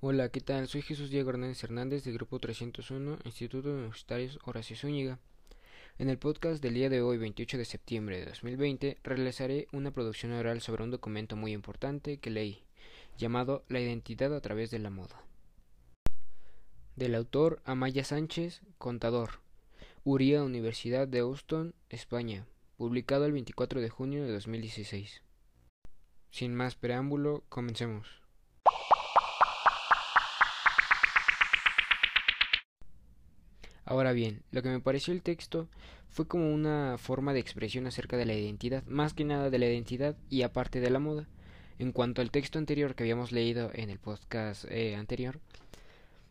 Hola, ¿qué tal? Soy Jesús Diego Hernández Hernández del Grupo 301, Instituto Universitario Horacio Zúñiga. En el podcast del día de hoy, 28 de septiembre de 2020, realizaré una producción oral sobre un documento muy importante que leí, llamado La identidad a través de la moda. Del autor Amaya Sánchez, contador. Uría, Universidad de Houston, España, publicado el 24 de junio de 2016. Sin más preámbulo, comencemos. Ahora bien, lo que me pareció el texto fue como una forma de expresión acerca de la identidad, más que nada de la identidad y aparte de la moda. En cuanto al texto anterior que habíamos leído en el podcast eh, anterior,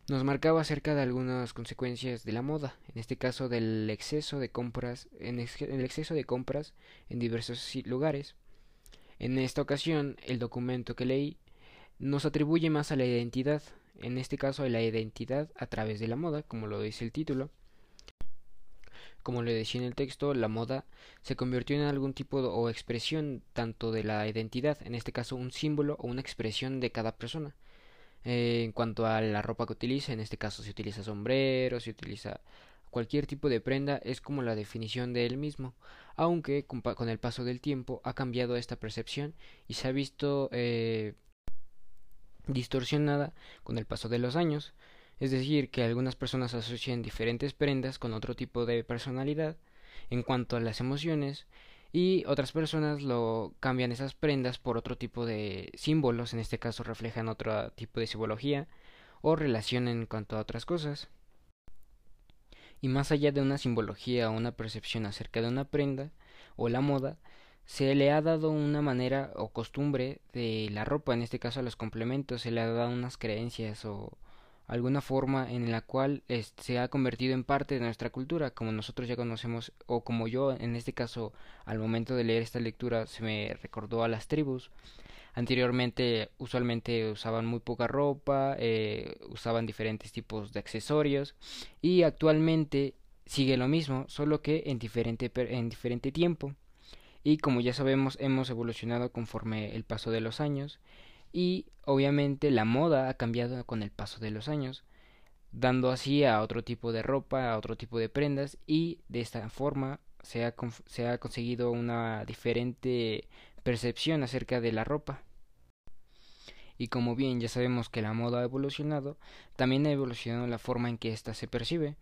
nos marcaba acerca de algunas consecuencias de la moda, en este caso del exceso de compras, en el exceso de compras en diversos lugares. En esta ocasión, el documento que leí nos atribuye más a la identidad, en este caso de la identidad a través de la moda, como lo dice el título. Como le decía en el texto, la moda se convirtió en algún tipo o expresión tanto de la identidad, en este caso un símbolo o una expresión de cada persona. Eh, en cuanto a la ropa que utiliza, en este caso se utiliza sombrero, se utiliza cualquier tipo de prenda, es como la definición de él mismo, aunque con, el paso del tiempo ha cambiado esta percepción y se ha visto eh, distorsionada con el paso de los años, es decir, que algunas personas asocian diferentes prendas con otro tipo de personalidad en cuanto a las emociones y otras personas lo cambian esas prendas por otro tipo de símbolos, en este caso reflejan otro tipo de simbología o relación en cuanto a otras cosas. Y más allá de una simbología o una percepción acerca de una prenda o la moda, se le ha dado una manera o costumbre de la ropa, en este caso a los complementos, se le ha dado unas creencias o alguna forma en la cual se ha convertido en parte de nuestra cultura, como nosotros ya conocemos, o como yo en este caso al momento de leer esta lectura se me recordó a las tribus. Anteriormente usualmente usaban muy poca ropa, eh, usaban diferentes tipos de accesorios y actualmente sigue lo mismo, solo que en diferente, en diferente tiempo y como ya sabemos hemos evolucionado conforme el paso de los años y obviamente la moda ha cambiado con el paso de los años dando así a otro tipo de ropa, a otro tipo de prendas y de esta forma se ha, se ha conseguido una diferente percepción acerca de la ropa. Y como bien ya sabemos que la moda ha evolucionado, también ha evolucionado la forma en que ésta se percibe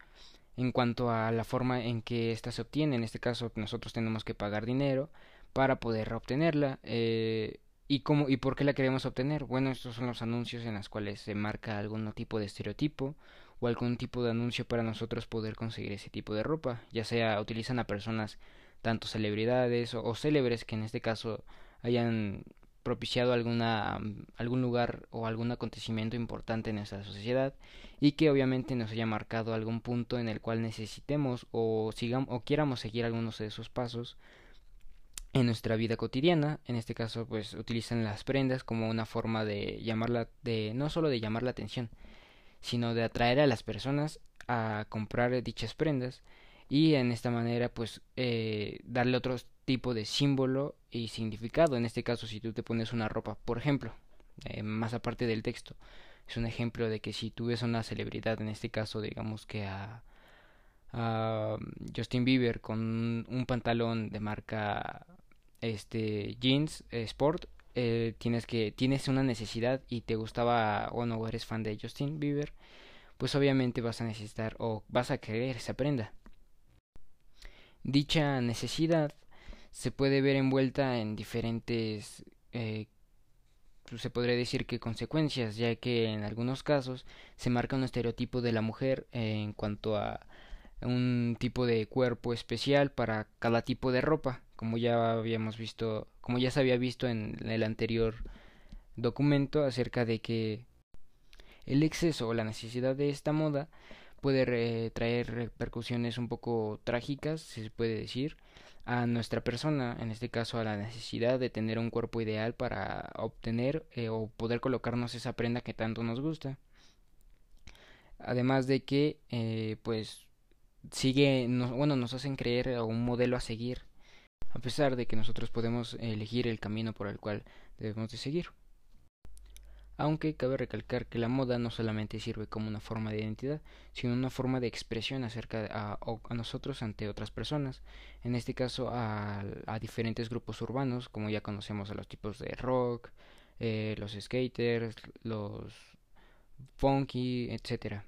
en cuanto a la forma en que ésta se obtiene. En este caso, nosotros tenemos que pagar dinero para poder obtenerla. Eh, ¿Y, cómo, ¿Y por qué la queremos obtener? Bueno, estos son los anuncios en los cuales se marca algún tipo de estereotipo o algún tipo de anuncio para nosotros poder conseguir ese tipo de ropa. Ya sea utilizan a personas tanto celebridades o, o célebres que en este caso hayan propiciado alguna, algún lugar o algún acontecimiento importante en nuestra sociedad y que obviamente nos haya marcado algún punto en el cual necesitemos o sigamos o quieramos seguir algunos de esos pasos en nuestra vida cotidiana. En este caso pues utilizan las prendas como una forma de llamarla de no solo de llamar la atención sino de atraer a las personas a comprar dichas prendas y en esta manera pues eh, darle otro tipo de símbolo y significado. En este caso si tú te pones una ropa por ejemplo eh, más aparte del texto es un ejemplo de que si tú ves a una celebridad en este caso digamos que a, Justin Bieber con un pantalón de marca este jeans eh, sport eh, tienes que tienes una necesidad y te gustaba o no eres fan de Justin Bieber pues obviamente vas a necesitar o vas a querer esa prenda. Dicha necesidad se puede ver envuelta en diferentes eh, pues, se podría decir que consecuencias, ya que en algunos casos se marca un estereotipo de la mujer en cuanto a un tipo de cuerpo especial para cada tipo de ropa, como ya habíamos visto, como ya se había visto en el anterior documento acerca de que el exceso o la necesidad de esta moda puede traer repercusiones un poco trágicas, se puede decir, a nuestra persona, en este caso a la necesidad de tener un cuerpo ideal para obtener eh, o poder colocarnos esa prenda que tanto nos gusta. Además de que, eh, pues, sigue, bueno, nos hacen creer un modelo a seguir, a pesar de que nosotros podemos elegir el camino por el cual debemos de seguir. Aunque cabe recalcar que la moda no solamente sirve como una forma de identidad, sino una forma de expresión acerca de, a, nosotros ante otras personas, en este caso a, diferentes grupos urbanos, como ya conocemos a los tipos de rock, eh, los skaters, los funky, etcétera.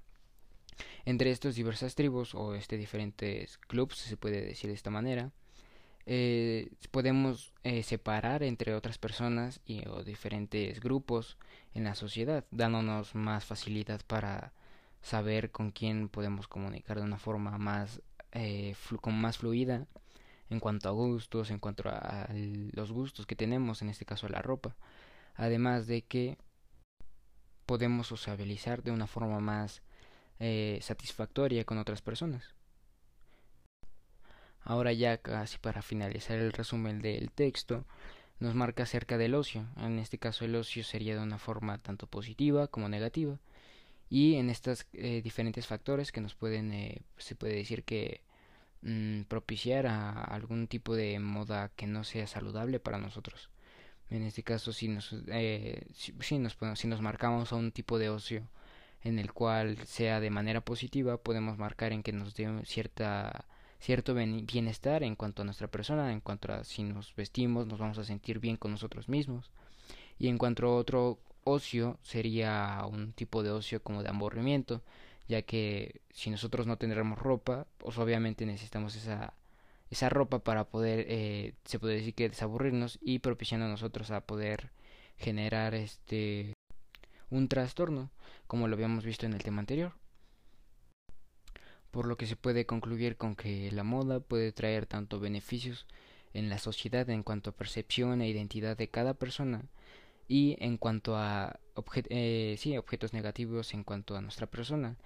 Entre estos diversas tribus o este diferentes clubs, se puede decir de esta manera, eh, podemos eh, separar entre otras personas y o diferentes grupos en la sociedad, dándonos más facilidad para saber con quién podemos comunicar de una forma más eh, con más fluida en cuanto a gustos, en cuanto a, los gustos que tenemos, en este caso la ropa. Además de que podemos sociabilizar de una forma más eh, satisfactoria con otras personas. Ahora ya casi para finalizar el resumen del texto, nos marca acerca del ocio. En este caso el ocio sería de una forma tanto positiva como negativa. Y en estos eh, diferentes factores que nos pueden, eh, se puede decir que mm, propiciar a algún tipo de moda que no sea saludable para nosotros. En este caso, si nos, eh, si, nos, si nos marcamos a un tipo de ocio en el cual sea de manera positiva, podemos marcar en que nos dé cierta cierto bienestar en cuanto a nuestra persona, en cuanto a si nos vestimos, nos vamos a sentir bien con nosotros mismos. Y en cuanto a otro ocio, sería un tipo de ocio como de aburrimiento, ya que si nosotros no tendremos ropa, pues obviamente necesitamos esa, esa ropa para poder, eh, se puede decir que desaburrirnos y propiciando a nosotros a poder generar este un trastorno, como lo habíamos visto en el tema anterior por lo que se puede concluir con que la moda puede traer tanto beneficios en la sociedad en cuanto a percepción e identidad de cada persona y en cuanto a eh, sí, objetos negativos en cuanto a nuestra persona,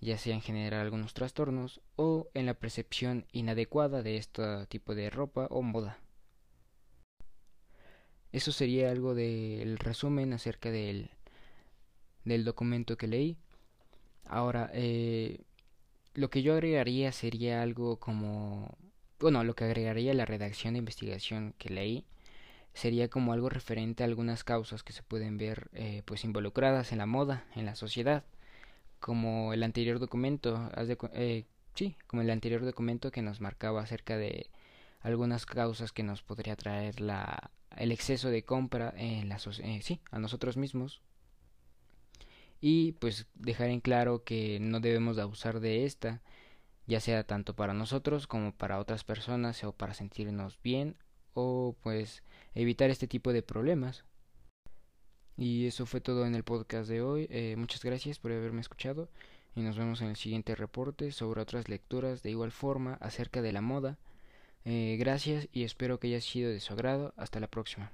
ya sea en generar algunos trastornos o en la percepción inadecuada de este tipo de ropa o moda. Eso sería algo del resumen acerca del, del documento que leí. Ahora, eh, lo que yo agregaría sería algo como, bueno, lo que agregaría la redacción de investigación que leí sería como algo referente a algunas causas que se pueden ver eh, pues involucradas en la moda, en la sociedad, como el anterior documento, eh, sí, como el anterior documento que nos marcaba acerca de algunas causas que nos podría traer la el exceso de compra en la eh, sí, a nosotros mismos y pues dejar en claro que no debemos de abusar de esta, ya sea tanto para nosotros como para otras personas o para sentirnos bien o pues evitar este tipo de problemas. Y eso fue todo en el podcast de hoy. Eh, muchas gracias por haberme escuchado y nos vemos en el siguiente reporte sobre otras lecturas de igual forma acerca de la moda. Eh, gracias y espero que haya sido de su agrado. Hasta la próxima.